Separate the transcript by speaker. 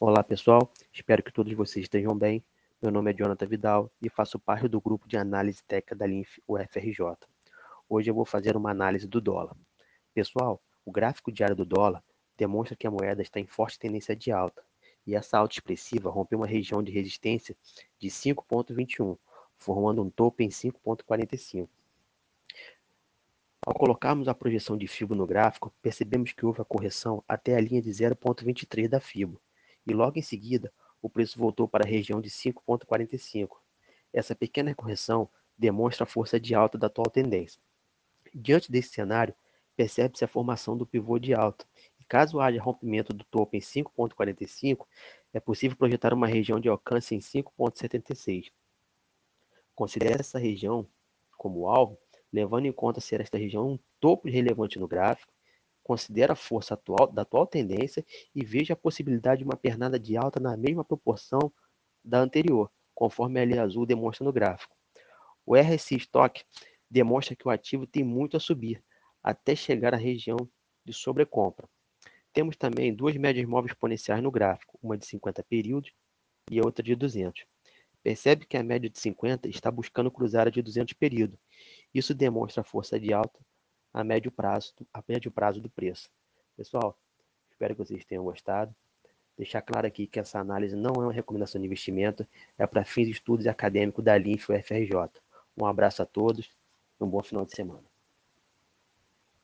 Speaker 1: Olá pessoal, espero que todos vocês estejam bem. Meu nome é Jonathan Vidal e faço parte do grupo de análise técnica da LINF UFRJ. Hoje eu vou fazer uma análise do dólar. Pessoal, o gráfico diário do dólar demonstra que a moeda está em forte tendência de alta e essa alta expressiva rompeu uma região de resistência de 5,21, formando um topo em 5,45. Ao colocarmos a projeção de FIBO no gráfico, percebemos que houve a correção até a linha de 0,23 da FIBO, e logo em seguida o preço voltou para a região de 5,45. Essa pequena correção demonstra a força de alta da atual tendência. Diante desse cenário, percebe-se a formação do pivô de alta, e caso haja rompimento do topo em 5,45, é possível projetar uma região de alcance em 5,76. Considere essa região como alvo, levando em conta ser esta região um topo relevante no gráfico considere a força atual da atual tendência e veja a possibilidade de uma pernada de alta na mesma proporção da anterior, conforme a linha azul demonstra no gráfico. O RSI Stock demonstra que o ativo tem muito a subir, até chegar à região de sobrecompra. Temos também duas médias móveis exponenciais no gráfico, uma de 50 períodos e a outra de 200. Percebe que a média de 50 está buscando cruzar a de 200 períodos. Isso demonstra a força de alta a médio prazo, a médio prazo do preço. Pessoal, espero que vocês tenham gostado. Deixar claro aqui que essa análise não é uma recomendação de investimento, é para fins de estudos acadêmicos da LINF UFRJ. Um abraço a todos e um bom final de semana.